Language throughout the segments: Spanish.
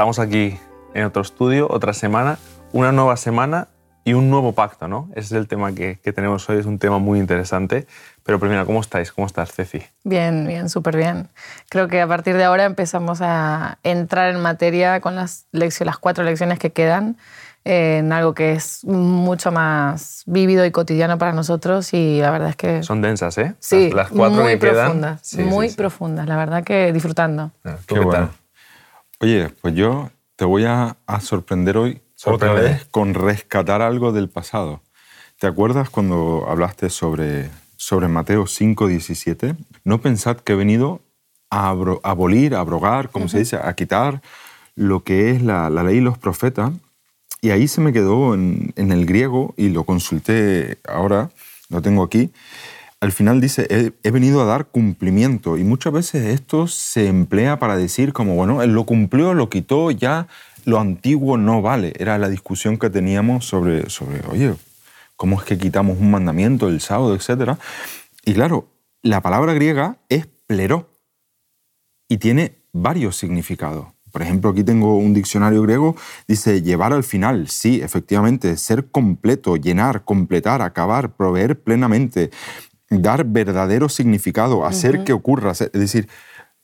Estamos aquí en otro estudio, otra semana, una nueva semana y un nuevo pacto, ¿no? Ese es el tema que, que tenemos hoy, es un tema muy interesante. Pero primero, ¿cómo estáis? ¿Cómo estás, Ceci? Bien, bien, súper bien. Creo que a partir de ahora empezamos a entrar en materia con las, lecciones, las cuatro lecciones que quedan en algo que es mucho más vívido y cotidiano para nosotros y la verdad es que... Son densas, ¿eh? Sí, las, cuatro muy que quedan. profundas, Sí, muy sí, sí. profundas, la verdad que disfrutando. Ah, ¿Tú Qué qué bueno. tal? Oye, pues yo te voy a, a sorprender hoy otra Sorprende. vez con rescatar algo del pasado. ¿Te acuerdas cuando hablaste sobre, sobre Mateo 5, 17? No pensad que he venido a abolir, a abrogar, como se dice, a quitar lo que es la, la ley y los profetas. Y ahí se me quedó en, en el griego y lo consulté ahora, lo tengo aquí. Al final dice, he, venido a dar cumplimiento. Y muchas veces esto se emplea para decir como, bueno, él lo cumplió, lo quitó, ya lo antiguo no vale. Era la discusión que teníamos sobre, sobre oye, ¿cómo es que quitamos un mandamiento, el sábado, etcétera? Y claro, la palabra griega es pleró y tiene varios significados. Por ejemplo, aquí tengo un diccionario griego, dice llevar al final, sí, efectivamente, ser completo, llenar, completar, acabar, proveer plenamente, dar verdadero significado, hacer que ocurra. Es decir,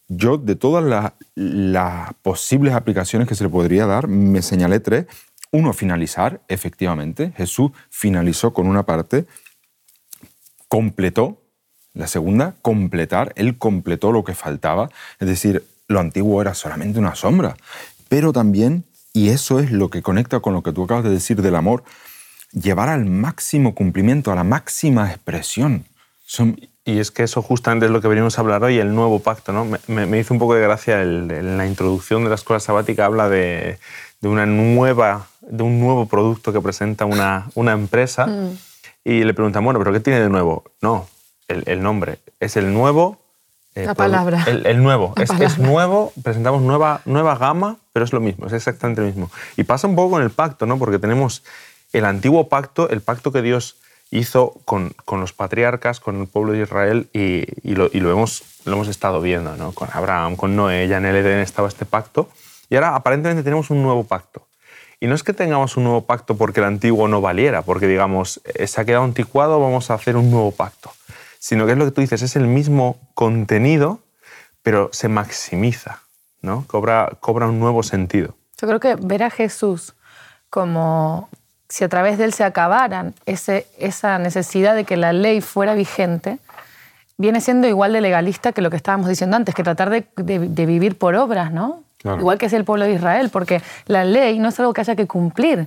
yo de todas las, las posibles aplicaciones que se le podría dar, me señalé tres. Uno, finalizar, efectivamente. Jesús finalizó con una parte, completó. La segunda, completar. Él completó lo que faltaba. Es decir, lo antiguo era solamente una sombra. Pero también, y eso es lo que conecta con lo que tú acabas de decir del amor, llevar al máximo cumplimiento, a la máxima expresión. Son, Y es que eso justamente es lo que venimos a hablar hoy, el nuevo pacto. ¿no? Me, hizo un poco de gracia el- en la introducción de la escuela sabática, habla de, de una nueva, de un nuevo producto que presenta una, una empresa y le preguntan, bueno, ¿pero qué tiene de nuevo? No, el, el nombre. Es el nuevo... eh, La palabra. El, el nuevo. La Es, nuevo, presentamos nueva, nueva gama, pero es lo mismo, es exactamente lo mismo. Y pasa un poco con el pacto, ¿no? Porque tenemos el antiguo pacto, el pacto que Dios hizo con, con los patriarcas, con el pueblo de Israel, y, y lo, y lo hemos, lo hemos estado viendo, ¿no? Con Abraham, con Noé, ya en el Edén estaba este pacto, y ahora aparentemente tenemos un nuevo pacto. Y no es que tengamos un nuevo pacto porque el antiguo no valiera, porque digamos, eh, se ha quedado anticuado, vamos a hacer un nuevo pacto, sino que es lo que tú dices, es el mismo contenido, pero se maximiza, ¿no? Cobra, cobra un nuevo sentido. Yo creo que ver a Jesús como si a través de él se acabaran ese, esa necesidad de que la ley fuera vigente, viene siendo igual de legalista que lo que estábamos diciendo antes, que tratar de, de- de vivir por obras, ¿no? Claro. Igual que es el pueblo de Israel, porque la ley no es algo que haya que cumplir,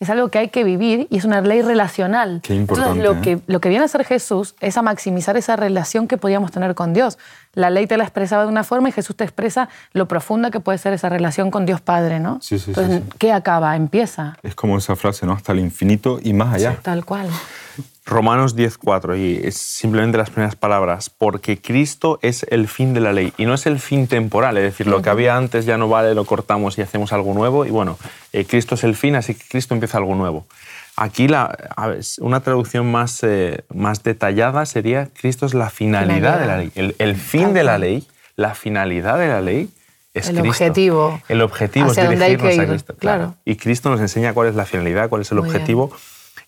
es algo que hay que vivir y es una ley relacional. Qué importante, Entonces, lo, ¿eh? que, lo que viene a hacer Jesús es a maximizar esa relación que podíamos tener con Dios. La ley te la expresaba de una forma y Jesús te expresa lo profunda que puede ser esa relación con Dios Padre, ¿no? Sí, sí, Entonces, sí. ¿qué acaba? Empieza. es como esa frase, ¿no? Hasta el infinito y más allá. Tal cual. Romanos 10.4, y es simplemente las primeras palabras, porque Cristo es el fin de la ley, y no es el fin temporal, es decir, lo que había antes ya no vale, lo cortamos y hacemos algo nuevo, y bueno, eh, Cristo es el fin, así que Cristo empieza algo nuevo. Aquí la, ver, una traducción más, eh, más detallada sería, Cristo es la finalidad, Finalidad. de la ley, el, el fin de la ley, la finalidad de la ley es El Cristo. objetivo. El objetivo Hacia es dónde hay dirigirnos que a Cristo. claro. Y Cristo nos enseña cuál es la finalidad, cuál es el Muy bien.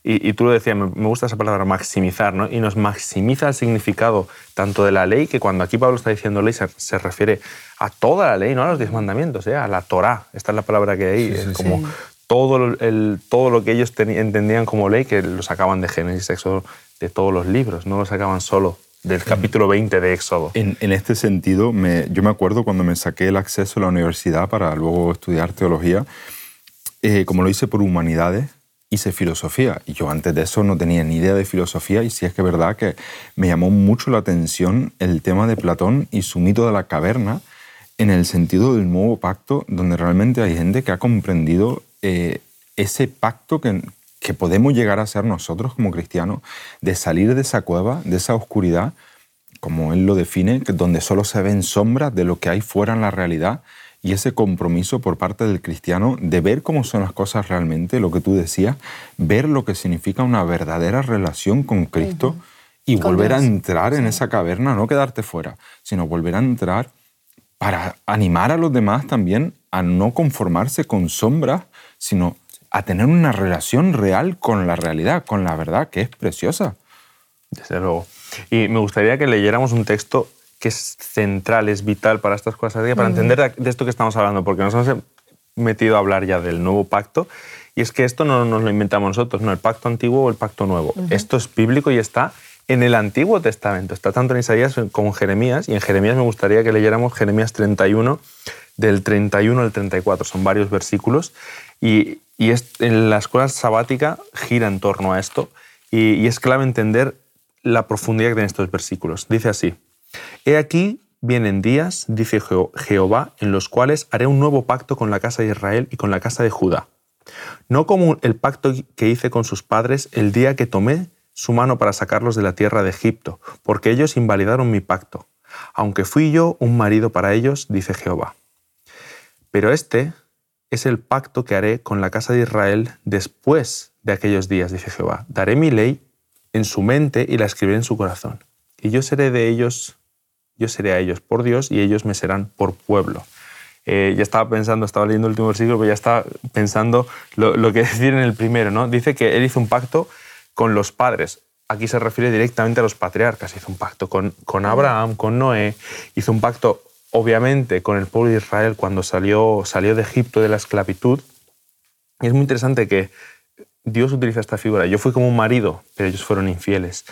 Y, y tú lo decías, me, gusta esa palabra, maximizar, ¿no? Y nos maximiza el significado tanto de la ley, que cuando aquí Pablo está diciendo ley se, se refiere a toda la ley, no a los diez mandamientos, ¿eh? a la Torá. Esta es la palabra que hay, es como todo, el, todo lo que ellos entendían como ley, que lo sacaban de Génesis, Éxodo, de todos los libros, no lo sacaban solo del capítulo 20 de Éxodo. En, en este sentido, me- yo me acuerdo cuando me saqué el acceso a la universidad para luego estudiar teología, eh, como lo hice por humanidades, hice filosofía. Y yo antes de eso no tenía ni idea de filosofía y sí es que es verdad que me llamó mucho la atención el tema de Platón y su mito de la caverna en el sentido del nuevo pacto, donde realmente hay gente que ha comprendido eh, ese pacto que, que podemos llegar a ser nosotros como cristianos, de salir de esa cueva, de esa oscuridad, como él lo define, donde solo se ven sombras de lo que hay fuera en la realidad, y ese compromiso por parte del cristiano de ver cómo son las cosas realmente, lo que tú decías, ver lo que significa una verdadera relación con Cristo y Con volver a entrar en esa caverna, no quedarte fuera, sino volver a entrar para animar a los demás también a no conformarse con sombras, sino a tener una relación real con la realidad, con la verdad, que es preciosa. Desde luego. Y me gustaría que leyéramos un texto que es central, es vital para estas cosas, para entender de esto que estamos hablando, porque nos hemos metido a hablar ya del nuevo pacto, y es que esto no nos lo inventamos nosotros, no el pacto antiguo o el pacto nuevo. Esto es bíblico y está en el Antiguo Testamento, está tanto en Isaías como en Jeremías, y en Jeremías me gustaría que leyéramos Jeremías 31, del 31 al 34, son varios versículos, y, y en la escuela sabática gira en torno a esto, y, y es clave entender la profundidad que tienen estos versículos. Dice así, He aquí vienen días, dice Jehová, en los cuales haré un nuevo pacto con la casa de Israel y con la casa de Judá. No como el pacto que hice con sus padres el día que tomé su mano para sacarlos de la tierra de Egipto, porque ellos invalidaron mi pacto, aunque fui yo un marido para ellos, dice Jehová. Pero este es el pacto que haré con la casa de Israel después de aquellos días, dice Jehová. Daré mi ley en su mente y la escribiré en su corazón. Y yo seré de ellos, yo seré a ellos por Dios y ellos me serán por pueblo. Eh, ya estaba pensando, estaba leyendo el último versículo, pero ya estaba pensando lo, que decir en el primero. ¿no? Dice que él hizo un pacto con los padres. Aquí se refiere directamente a los patriarcas. Hizo un pacto con, con Abraham, con Noé. Hizo un pacto, obviamente, con el pueblo de Israel cuando salió, salió de Egipto de la esclavitud. Y es muy interesante que Dios utiliza esta figura. Yo fui como un marido, pero ellos fueron infieles.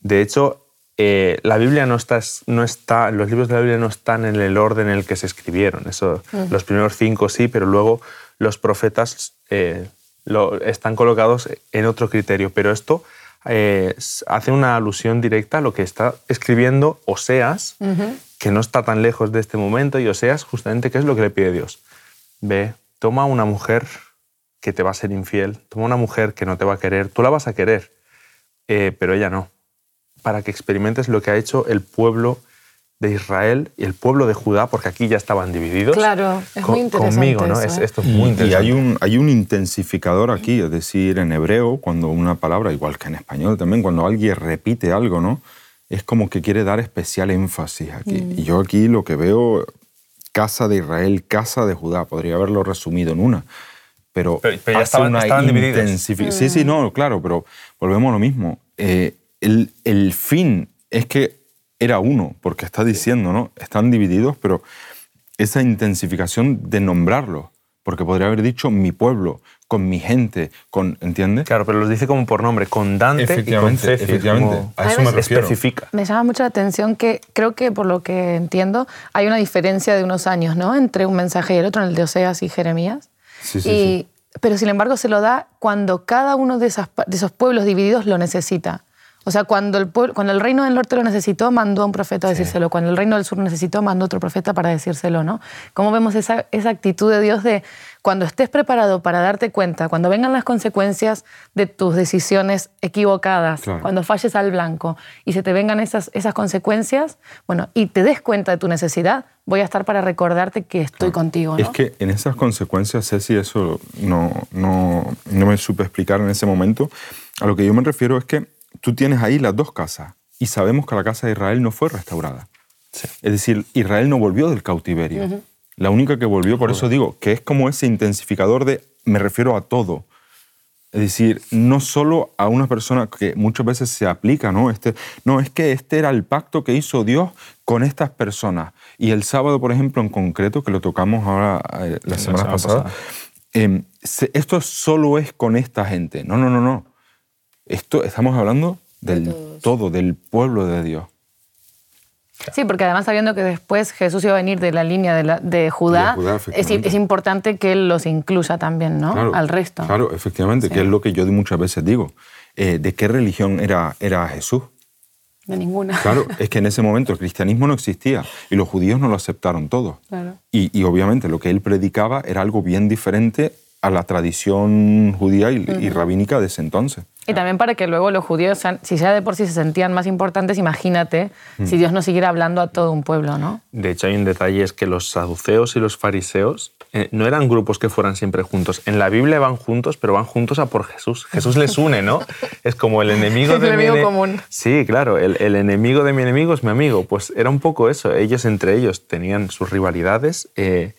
De hecho, eh, la Biblia no está, no está, los libros de la Biblia no están en el orden en el que se escribieron. Eso, Los primeros cinco sí, pero luego los profetas eh, lo, están colocados en otro criterio. Pero esto eh, hace una alusión directa a lo que está escribiendo Oseas, que no está tan lejos de este momento, y Oseas justamente qué es lo que le pide Dios. Ve, toma una mujer que te va a ser infiel, toma una mujer que no te va a querer, tú la vas a querer, eh, pero ella no, para que experimentes lo que ha hecho el pueblo de Israel y el pueblo de Judá, porque aquí ya estaban divididos. Claro, es muy interesante. Conmigo, ¿no? ¿eh? esto es muy interesante. Y hay un, hay un intensificador aquí, es decir, en hebreo, cuando una palabra, igual que en español también, cuando alguien repite algo, ¿no? Es como que quiere dar especial énfasis aquí. Mm. Y yo aquí lo que veo, casa de Israel, casa de Judá, podría haberlo resumido en una pero, ya estaban, divididos. Sí, sí, no, claro, pero volvemos a lo mismo. Eh, el, el, fin es que era uno, porque está diciendo, ¿no? Están divididos, pero esa intensificación de nombrarlo, porque podría haber dicho mi pueblo, con mi gente, con, ¿entiendes? Claro, pero los dice como por nombre, con Dante y con Cefi, Efectivamente, a eso me refiero. Especifica. Me llama mucho la atención que creo que por lo que entiendo hay una diferencia de unos años, ¿no? Entre un mensaje y el otro, en el de Oseas y Jeremías. Sí, Pero sin embargo se lo da cuando cada uno de, de esos pueblos divididos lo necesita. O sea, cuando el, cuando el reino del norte lo necesitó, mandó a un profeta a decírselo. Cuando el reino del sur lo necesitó, mandó otro profeta para decírselo, ¿no? ¿Cómo vemos esa, esa actitud de Dios de cuando estés preparado para darte cuenta, cuando vengan las consecuencias de tus decisiones equivocadas, cuando falles al blanco y se te vengan esas, esas consecuencias, bueno, y te des cuenta de tu necesidad, voy a estar para recordarte que estoy contigo, ¿no? Es que en esas consecuencias, Ceci, eso no, no, no me supe explicar en ese momento. A lo que yo me refiero es que tú tienes ahí las dos casas y sabemos que la casa de Israel no fue restaurada. Es decir, Israel no volvió del cautiverio. La única que volvió, por eso digo, que es como ese intensificador de, me refiero a todo. Es decir, no solo a una persona que muchas veces se aplica, ¿no? Este, no, es que este era el pacto que hizo Dios con estas personas. Y el sábado, por ejemplo, en concreto, que lo tocamos ahora eh, la, semana, pasada, em, esto solo es con esta gente. No, no, no, no. Esto estamos hablando del todo, del pueblo de Dios. Sí, porque además sabiendo que después Jesús iba a venir de la línea de, Judá, es, importante que él los incluya también, ¿no? Al resto. Claro, efectivamente, que es lo que yo muchas veces digo. Eh, ¿De qué religión era, era Jesús? De ninguna. Claro, es que en ese momento el cristianismo no existía y los judíos no lo aceptaron todo. Claro. Y, y, obviamente lo que él predicaba era algo bien diferente a la tradición judía y, rabínica de ese entonces. Y también para que luego los judíos, si ya de por sí se sentían más importantes, imagínate mm. si Dios no siguiera hablando a todo un pueblo, ¿no? De hecho, hay un detalle, es que los saduceos y los fariseos eh, no eran grupos que fueran siempre juntos. En la Biblia van juntos, pero van juntos a por Jesús. Jesús les une, ¿no? Es como el enemigo de el mi enemigo ene- común. Sí, claro, el, el enemigo de mi enemigo es mi amigo. Pues era un poco eso. Ellos entre ellos tenían sus rivalidades eh,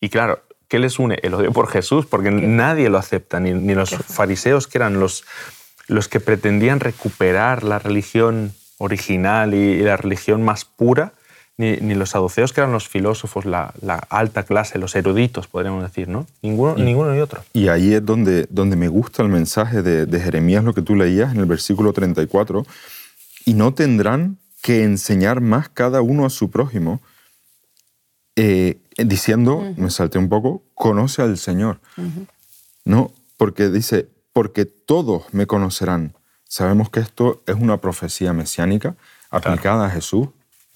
y claro, ¿qué les une? El odio por Jesús, porque nadie lo acepta, ni, ni los fariseos que eran los, los que pretendían recuperar la religión original y, y la religión más pura, ni, ni los saduceos que eran los filósofos, la, la alta clase, los eruditos, podríamos decir, ¿no? Ninguno, ninguno ni otro. Y ahí es donde, donde me gusta el mensaje de, de Jeremías, lo que tú leías en el versículo 34. Y no tendrán que enseñar más cada uno a su prójimo, eh, diciendo, me salté un poco, conoce al Señor. No, porque dice, porque todos me conocerán. Sabemos que esto es una profecía mesiánica aplicada a Jesús,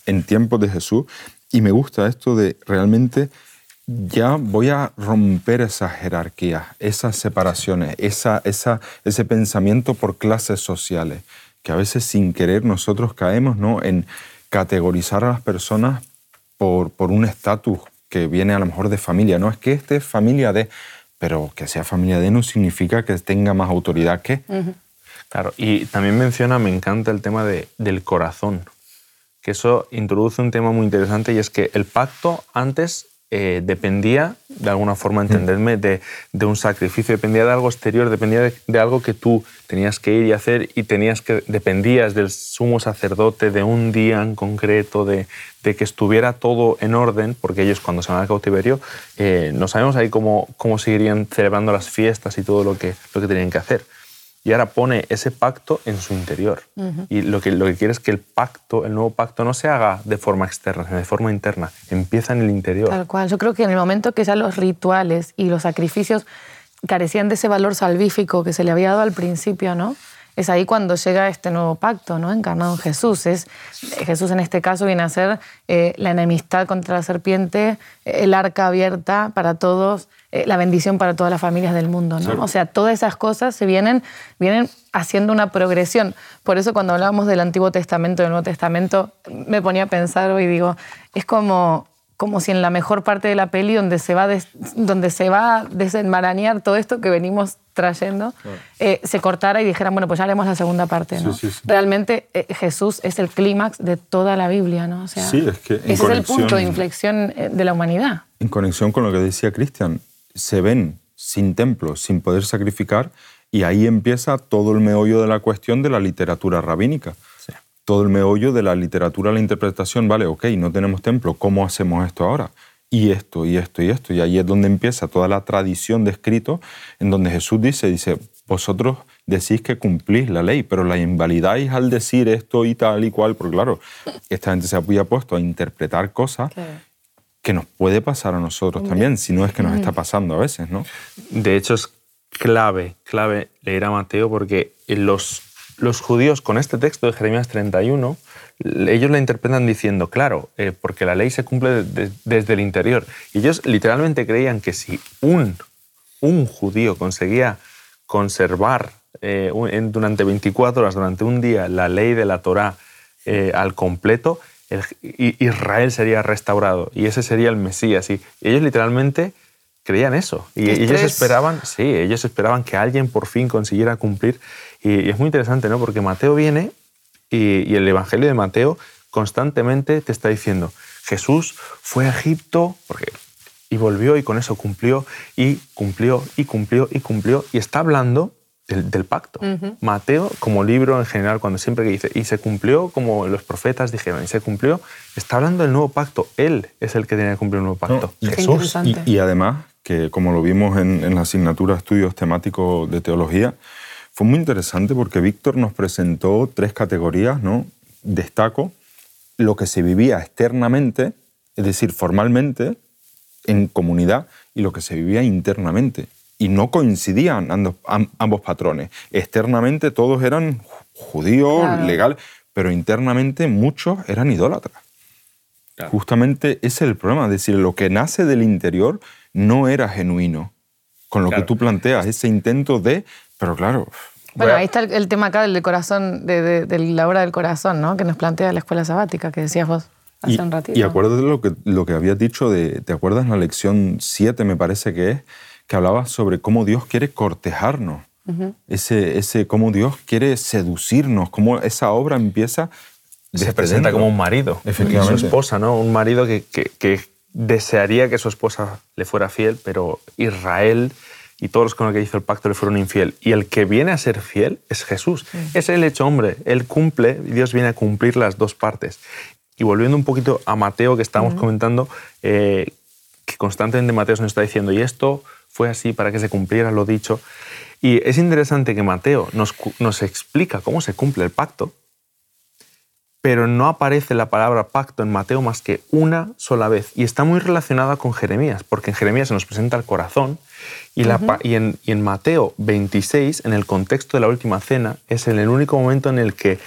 en tiempos de Jesús, y me gusta esto de realmente ya voy a romper esas jerarquías, esas separaciones, esa, esa, ese pensamiento por clases sociales, que a veces sin querer nosotros caemos ¿no? en categorizar a las personas por, por un estatus que viene a lo mejor de familia. No es que este es familia de, pero que sea familia de no significa que tenga más autoridad que. Claro, y también menciona, me encanta el tema de, del corazón, que eso introduce un tema muy interesante y es que el pacto antes eh, dependía, de alguna forma, entenderme, de, de un sacrificio, dependía de algo exterior, dependía de, algo que tú tenías que ir y hacer y tenías que, dependías del sumo sacerdote, de un día en concreto, de, de que estuviera todo en orden, porque ellos cuando se van al cautiverio, eh, no sabemos ahí cómo, cómo seguirían celebrando las fiestas y todo lo que, lo que tenían que hacer y ahora pone ese pacto en su interior. Y lo que, lo que quiere es que el pacto, el nuevo pacto, no se haga de forma externa, sino de forma interna. Empieza en el interior. Tal cual. Yo creo que en el momento que ya los rituales y los sacrificios carecían de ese valor salvífico que se le había dado al principio, ¿no? Es ahí cuando llega este nuevo pacto, ¿no? Encarnado en Jesús. Es, Jesús en este caso viene a ser eh, la enemistad contra la serpiente, eh, el arca abierta para todos, eh, la bendición para todas las familias del mundo, ¿no? O sea, todas esas cosas se vienen, vienen haciendo una progresión. Por eso cuando hablábamos del Antiguo Testamento y del Nuevo Testamento, me ponía a pensar hoy, digo, es como como si en la mejor parte de la peli donde se va, des- donde se va a desenmarañar todo esto que venimos trayendo, eh, se cortara y dijeran, bueno, pues ya haremos la segunda parte. ¿no? Sí, sí, sí. Realmente eh, Jesús es el clímax de toda la Biblia. ¿no? O sea, Sí, es que ese es el punto de inflexión eh, de la humanidad. en conexión con lo que decía Cristian, se ven sin templo, sin poder sacrificar, y ahí empieza todo el meollo de la cuestión de la literatura rabínica. Todo el meollo de la literatura, la interpretación, vale, ok, no tenemos templo, ¿cómo hacemos esto ahora? Y esto, y esto, y esto. Y ahí es donde empieza toda la tradición de escrito, en donde Jesús dice, dice, vosotros decís que cumplís la ley, pero la invalidáis al decir esto y tal y cual, porque claro, esta gente se había puesto a interpretar cosas que nos puede pasar a nosotros también, si no es que nos está pasando a veces, ¿no? De hecho, es clave, clave leer a Mateo porque los, los judíos con este texto de Jeremías 31, ellos la interpretan diciendo, claro, eh, porque la ley se cumple de- desde el interior. Y ellos literalmente creían que si un, un judío conseguía conservar eh, durante 24 horas, durante un día, la ley de la Torá eh, al completo, el- Israel sería restaurado y ese sería el Mesías. Y ellos literalmente creían eso. Y ellos esperaban, sí, ellos esperaban que alguien por fin consiguiera cumplir. Y, y es muy interesante, ¿no? Porque Mateo viene y, y el Evangelio de Mateo constantemente te está diciendo, Jesús fue a Egipto porque, y volvió y con eso cumplió y cumplió y cumplió y cumplió y está hablando del, del pacto. Mateo, como libro en general, cuando siempre que dice, y se cumplió como los profetas dijeron, y se cumplió, está hablando del nuevo pacto. Él es el que tiene que cumplir el nuevo pacto. No, Jesús. Y, y además, que como lo vimos en, en la asignatura Estudios Temáticos de Teología, fue muy interesante porque Víctor nos presentó tres categorías, ¿no? Destaco lo que se vivía externamente, es decir, formalmente, en comunidad, y lo que se vivía internamente. Y no coincidían ambos patrones. Externamente todos eran ju- judíos, Claro. legales, pero internamente muchos eran idólatras. Justamente ese es el problema, es decir, lo que nace del interior no era genuino. Con lo Claro. que tú planteas, ese intento de, pero claro, Bueno, ahí está el, el tema acá del corazón, de, de- de la obra del corazón, ¿no? Que nos plantea la escuela sabática, que decías vos. hace y, un ratito. Y acuérdate lo que, lo que habías dicho, de, ¿te acuerdas en la lección 7 me parece que es? Que hablaba sobre cómo Dios quiere cortejarnos. ese, ese cómo Dios quiere seducirnos, cómo esa obra empieza se presenta dentro. como un marido. Efectivamente. Su esposa, ¿no? Un marido que, que- que desearía que su esposa le fuera fiel, pero Israel y todos los con los que hizo el pacto le fueron infiel. Y el que viene a ser fiel es Jesús. Es el hecho hombre. Él cumple, y Dios viene a cumplir las dos partes. Y volviendo un poquito a Mateo, que estábamos comentando, eh, que constantemente Mateo nos está diciendo, y esto fue así para que se cumpliera lo dicho. Y es interesante que Mateo nos, nos explica cómo se cumple el pacto, pero no aparece la palabra pacto en Mateo más que una sola vez. Y está muy relacionada con Jeremías, porque en Jeremías se nos presenta el corazón y, la pa- y, en, y en Mateo 26, en el contexto de la última cena, es en el único momento en el que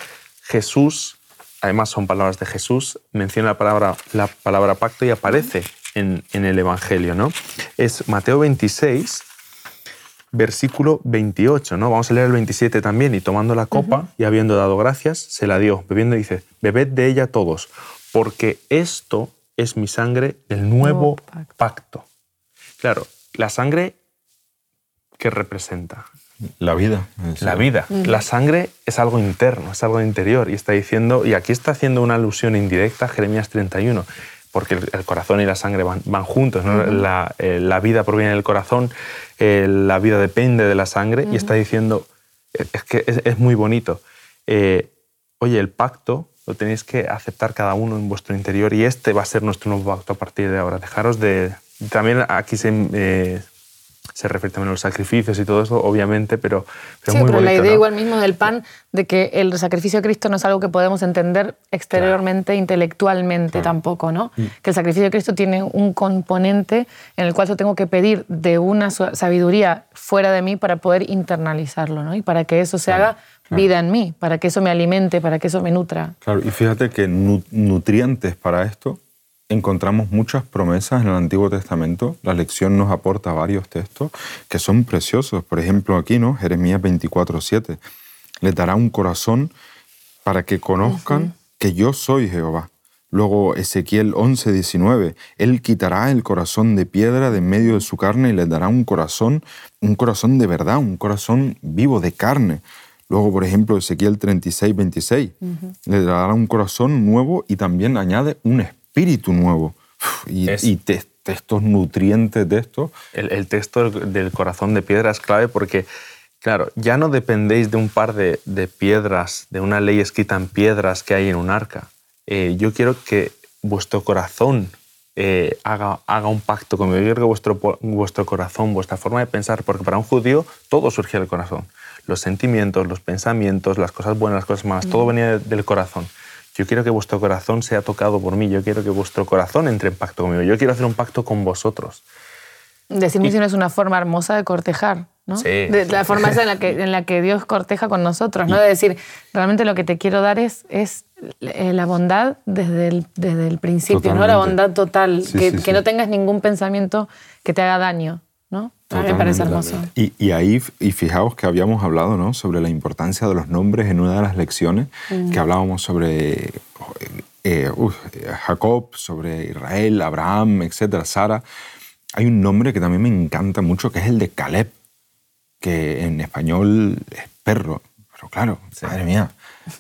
Jesús, además son palabras de Jesús, menciona la palabra, la palabra pacto y aparece en, en el Evangelio. ¿no? Es Mateo 26, versículo 28, ¿no? Vamos a leer el 27 también. Y tomando la copa y habiendo dado gracias, se la dio. Bebiendo dice, bebed de ella todos, porque esto es mi sangre del nuevo Nuevo pacto. pacto. Claro, la sangre que representa La vida. la vida. La sangre es algo interno, es algo interior. Y está diciendo, y aquí está haciendo una alusión indirecta a Jeremías 31, porque el, corazón y la sangre van, van juntos. ¿no? la, eh, la vida proviene del corazón, eh, la vida depende de la sangre. Y está diciendo, eh, es que es, es muy bonito. Eh, oye, el pacto lo tenéis que aceptar cada uno en vuestro interior y este va a ser nuestro nuevo pacto a partir de ahora. Dejaros de... También aquí se... se refiere también a los sacrificios y todo eso, obviamente, pero, pero sí, muy pero la bonito, idea ¿no? igual mismo del pan, de que el sacrificio de Cristo no es algo que podemos entender exteriormente, intelectualmente tampoco, ¿no? Que el sacrificio de Cristo tiene un componente en el cual yo tengo que pedir de una sabiduría fuera de mí para poder internalizarlo, ¿no? Y para que eso se haga vida en mí, para que eso me alimente, para que eso me nutra. Claro, y fíjate que nu- nutrientes para esto encontramos muchas promesas en el Antiguo Testamento. La lección nos aporta varios textos que son preciosos. Por ejemplo, aquí, ¿no? Jeremías 24, 7. Les dará un corazón para que conozcan que yo soy Jehová. Luego Ezequiel 11, 19. Él quitará el corazón de piedra de en medio de su carne y les dará un corazón, un corazón de verdad, un corazón vivo de carne. Luego, por ejemplo, Ezequiel 36, 26. Le dará un corazón nuevo y también añade un espíritu nuevo. Uf, Y, Es- y te- estos nutrientes de esto, El, el texto del, corazón de piedra es clave porque, claro, ya no dependéis de un par de, de piedras, de una ley escrita en piedras que hay en un arca. Eh, yo quiero que vuestro corazón eh, haga, haga un pacto conmigo. Yo quiero que vuestro, corazón, vuestra forma de pensar, porque para un judío todo surgía del corazón. Los sentimientos, los pensamientos, las cosas buenas, las cosas malas, todo venía de- del corazón. Yo quiero que vuestro corazón sea tocado por mí. Yo quiero que vuestro corazón entre en pacto conmigo. Yo quiero hacer un pacto con vosotros. Decir misión es una forma hermosa de cortejar, ¿no? Sí. De la forma esa en la, que, en la que Dios corteja con nosotros, ¿no? De decir, realmente lo que te quiero dar es, es eh, la bondad desde el, desde el principio, ¿no? La Totalmente. bondad total, Sí, que, que no tengas ningún pensamiento que te haga daño, ¿no? Mí me parece hermoso. Y, y ahí, y fijaos que habíamos hablado ¿no? sobre la importancia de los nombres en una de las lecciones, que hablábamos sobre eh, uf, eh, Jacob, sobre Israel, Abraham, etcétera, Sara. Hay un nombre que también me encanta mucho, que es el de Caleb, que en español es perro. Pero claro, madre mía,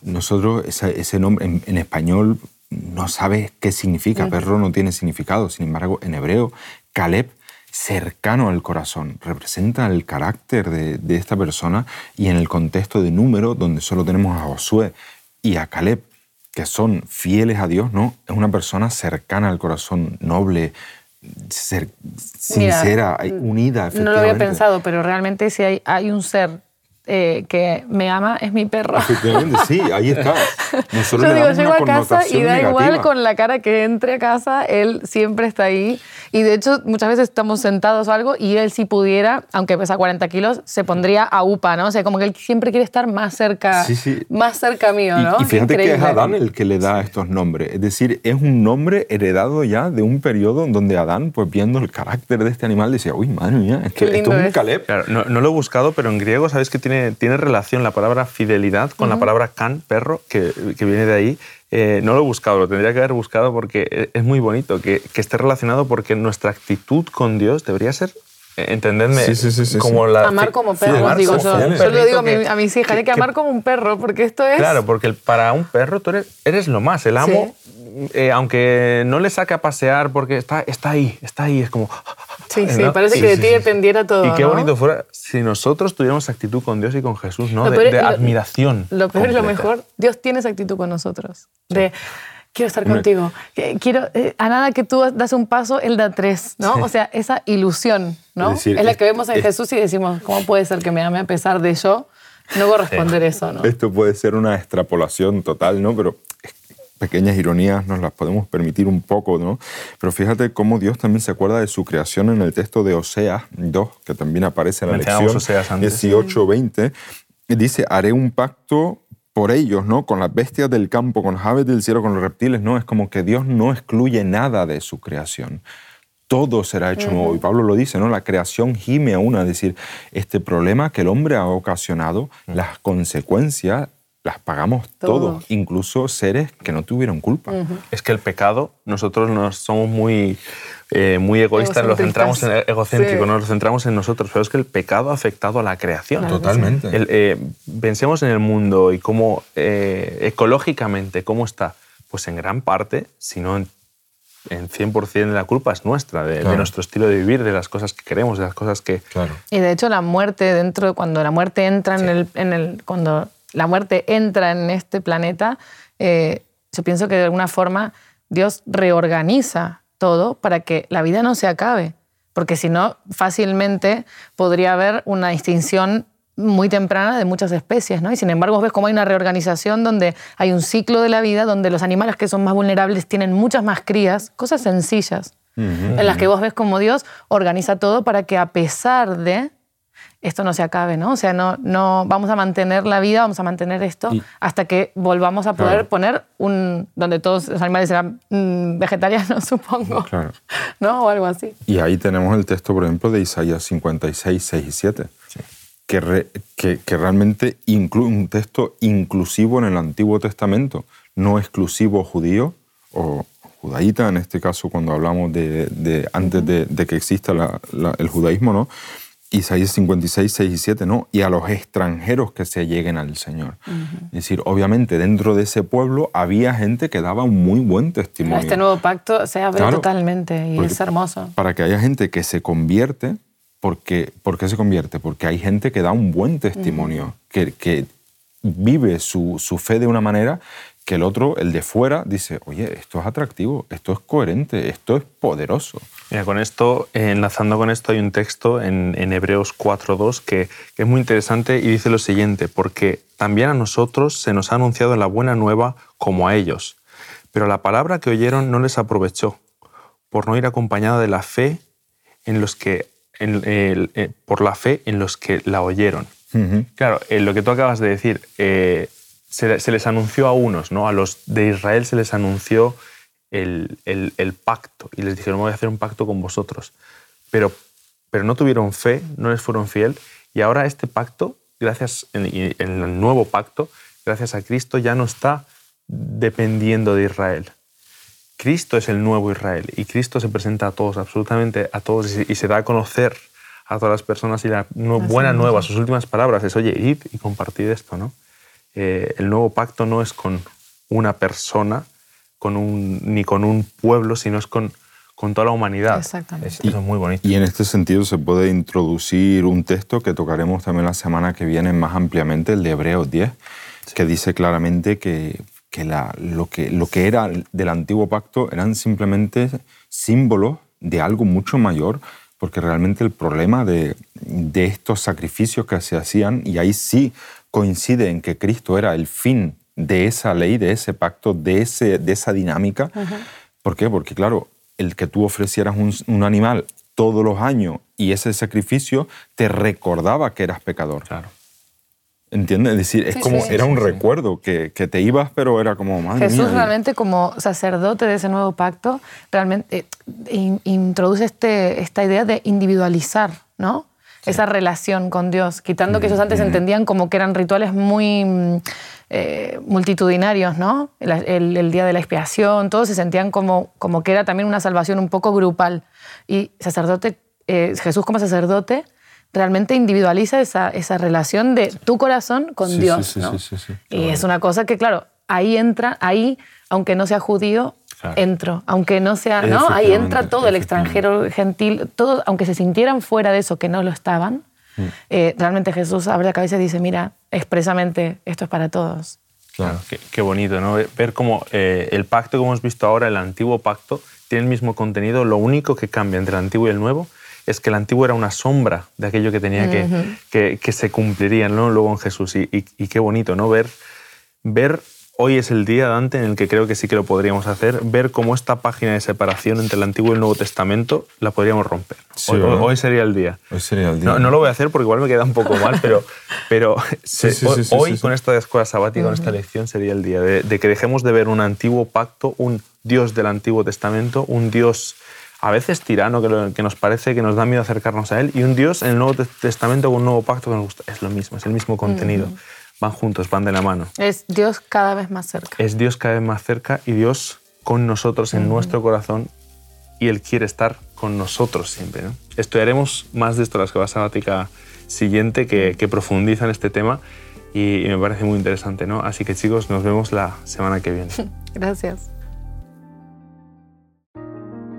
nosotros ese, ese nombre en, en español no sabes qué significa. Perro no tiene significado. Sin embargo, en hebreo, Caleb, cercano al corazón, representa el carácter de, de esta persona y en el contexto de número, donde solo tenemos a Josué y a Caleb, que son fieles a Dios, ¿no? Es una persona cercana al corazón, noble, Mira, sincera, unida. No lo había pensado, pero realmente si hay, hay un ser eh, que me ama, es mi perro. Efectivamente, sí, ahí está. Nosotros Yo digo, llego a casa y da igual negativa. con la cara que entre a casa, él siempre está ahí. Y de hecho, muchas veces estamos sentados o algo y él si pudiera, aunque pesa 40 kilos, se pondría a upa, ¿no? O sea, como que él siempre quiere estar más cerca, Sí, sí. más cerca mío, Y- ¿no? Y, fíjate que es Increíble. Adán el que le da estos nombres. Es decir, es un nombre heredado ya de un periodo en donde Adán, pues viendo el carácter de este animal, decía, uy, madre mía, es que Qué esto lindo es un es. Caleb. Claro, no, no lo he buscado, pero en griego, ¿sabéis que tiene tiene, tiene relación la palabra fidelidad con la palabra can, perro, que, que viene de ahí. Eh, no lo he buscado, lo tendría que haber buscado porque e, es muy bonito que, que esté relacionado porque nuestra actitud con Dios debería ser eh, entendedme Sí, sí, sí, sí, como la Amar como perro, amar digo como yo. Yo lo digo a, mi- que- a mis hijas, hay que, que- amar como un perro, porque esto es... Claro, porque el- para un perro tú eres, eres lo más. El amo, eh, aunque no le saque a pasear porque está, está ahí, está ahí, es como... Sí, sí, ¿no? parece Y- que de ti dependiera todo, Y qué ¿no? bonito fuera si nosotros tuviéramos actitud con Dios y con Jesús, ¿no? Lo De, peor- de lo- admiración. Lo peor y lo mejor, Dios tiene esa actitud con nosotros. De, quiero estar contigo. que- Quiero, eh, a nada que tú das un paso, Él da tres, ¿no? O sea, esa ilusión, ¿no? Es decir, es la es- que vemos en es- Jesús y decimos, ¿cómo puede ser que me ame a pesar de yo no corresponder eso, no? Esto puede ser una extrapolación total, ¿no? Pero pequeñas ironías nos las podemos permitir un poco, ¿no? Pero fíjate cómo Dios también se acuerda de su creación en el texto de Oseas 2, que también aparece en la lección Oseas antes. 18, 20. Y dice, haré un pacto por ellos, ¿no? Con las bestias del campo, con las aves del cielo, con los reptiles, ¿no? Es como que Dios no excluye nada de su creación. Todo será hecho nuevo. Y Pablo lo dice, ¿no? La creación gime a una. Es decir, este problema que el hombre ha ocasionado, las consecuencias las pagamos Todo. todos, incluso seres que no tuvieron culpa. Es que el pecado, nosotros nos somos muy, eh, muy egoístas, lo centramos en egocéntrico, Sí. nos lo centramos en nosotros, pero es que el pecado ha afectado a la creación. Totalmente. El, eh, pensemos en el mundo y cómo eh, ecológicamente, cómo está. Pues en gran parte, si no en, en 100% de la culpa es nuestra, de, de Claro. nuestro estilo de vivir, de las cosas que queremos, de las cosas que... Claro. Y de hecho la muerte dentro, cuando la muerte entra en el, en el, cuando la muerte entra en este planeta, eh, yo pienso que de alguna forma Dios reorganiza todo para que la vida no se acabe, porque si no fácilmente podría haber una distinción muy temprana de muchas especies, ¿no? Y sin embargo ves cómo hay una reorganización donde hay un ciclo de la vida donde los animales que son más vulnerables tienen muchas más crías, cosas sencillas, en las que vos ves como Dios organiza todo para que a pesar de esto no se acabe, ¿no? O sea, no, no vamos a mantener la vida, vamos a mantener esto Y- hasta que volvamos a poder Claro. poner un donde todos los animales serán mm, vegetarianos, supongo, Claro. ¿no? O algo así. Y ahí tenemos el texto, por ejemplo, de Isaías 56, 6 y 7, que, re- que, que realmente incluye un texto inclusivo en el Antiguo Testamento, no exclusivo judío o judaíta, en este caso cuando hablamos de, de- antes de, de que exista la- la- el judaísmo, ¿no? Isaías 56, 6 y 7, ¿no? Y a los extranjeros que se lleguen al Señor. Es decir, obviamente dentro de ese pueblo había gente que daba un muy buen testimonio. Este nuevo pacto se abre Claro. totalmente y es hermoso. para que haya gente que se convierte, porque, ¿por qué se convierte? Porque hay gente que da un buen testimonio, que, que vive su, su fe de una manera que el otro, el de fuera, dice, oye, esto es atractivo, esto es coherente, esto es poderoso. Mira, con esto, eh, enlazando con esto, hay un texto en, en Hebreos 4.2 que, que es muy interesante y dice lo siguiente, porque también a nosotros se nos ha anunciado la buena nueva como a ellos, pero la palabra que oyeron no les aprovechó, por no ir acompañada de la fe en los que, en- eh, por la fe en los que la oyeron. Claro, eh, lo que tú acabas de decir, eh, se, se les anunció a unos, ¿no? A los de Israel se les anunció el, el- el pacto y les dijeron, voy a hacer un pacto con vosotros. Pero, pero no tuvieron fe, no les fueron fiel y ahora este pacto, gracias en, el nuevo pacto, gracias a Cristo, ya no está dependiendo de Israel. Cristo es el nuevo Israel y Cristo se presenta a todos, absolutamente a todos, y se- da a conocer a todas las personas y la buena nueva, sus últimas palabras es, oye, id y compartid esto, ¿no? Eh, el nuevo pacto no es con una persona con un, ni con un pueblo, sino es con, con toda la humanidad. Exactamente. Es- eso es muy bonito. Y en este sentido se puede introducir un texto que tocaremos también la semana que viene más ampliamente, el de Hebreos 10, que dice claramente que, que, la- lo que lo que era del antiguo pacto eran simplemente símbolos de algo mucho mayor, porque realmente el problema de, de estos sacrificios que se hacían, y ahí sí coincide en que Cristo era el fin de esa ley, de ese pacto, de, ese, de esa dinámica. ¿Por qué? Porque claro, el que tú ofrecieras un, un animal todos los años y ese sacrificio te recordaba que eras pecador. Claro. ¿Entiendes? Es decir, es Sí, como, sí, era sí, un sí. recuerdo que, que te ibas, pero era como, madre Jesús mía, realmente como sacerdote de ese nuevo pacto, realmente eh, in- introduce este, esta idea de individualizar, ¿no? Esa relación con Dios, quitando que ellos antes entendían como que eran rituales muy mm, eh, multitudinarios, ¿no? El, día de la expiación, todos se sentían como, como que era también una salvación un poco grupal. Y sacerdote, eh, Jesús como sacerdote realmente individualiza esa, esa relación de tu corazón con Dios. ¿no? y es una cosa que, claro, ahí entra, ahí, aunque no sea judío, entro. Aunque no sea, ¿no? Ahí entra todo, el extranjero gentil, todo, aunque se sintieran fuera de eso, que no lo estaban, Mm. Eh, realmente Jesús abre la cabeza y dice, mira, expresamente esto es para todos. Claro, qué, bonito, ¿no? Ver cómo eh, el pacto que hemos visto ahora, el antiguo pacto, tiene el mismo contenido, lo único que cambia entre el antiguo y el nuevo es que el antiguo era una sombra de aquello que tenía que, que, se cumpliría ¿no? luego en Jesús. Y, y, qué bonito, ¿no? Ver, ver hoy es el día, Dante, en el que creo que sí que lo podríamos hacer, ver cómo esta página de separación entre el Antiguo y el Nuevo Testamento la podríamos romper. hoy, sería el día. Hoy sería el día. No, lo voy a hacer porque igual me queda un poco mal, pero, pero hoy con esta escuela sabática, con esta lección, sería el día de, que dejemos de ver un antiguo pacto, un Dios del Antiguo Testamento, un Dios a veces tirano, que, que, nos parece que nos da miedo acercarnos a Él, y un Dios en el Nuevo Testamento con un nuevo pacto que nos gusta. Es lo mismo, es el mismo contenido van juntos, van de la mano. Es Dios cada vez más cerca. Es Dios cada vez más cerca y Dios con nosotros en nuestro corazón y Él quiere estar con nosotros siempre. ¿no? Estudiaremos más de esto en la escuela sabática siguiente que, que profundiza en este tema y, y, me parece muy interesante. ¿no? Así que chicos, nos vemos la semana que viene. Gracias.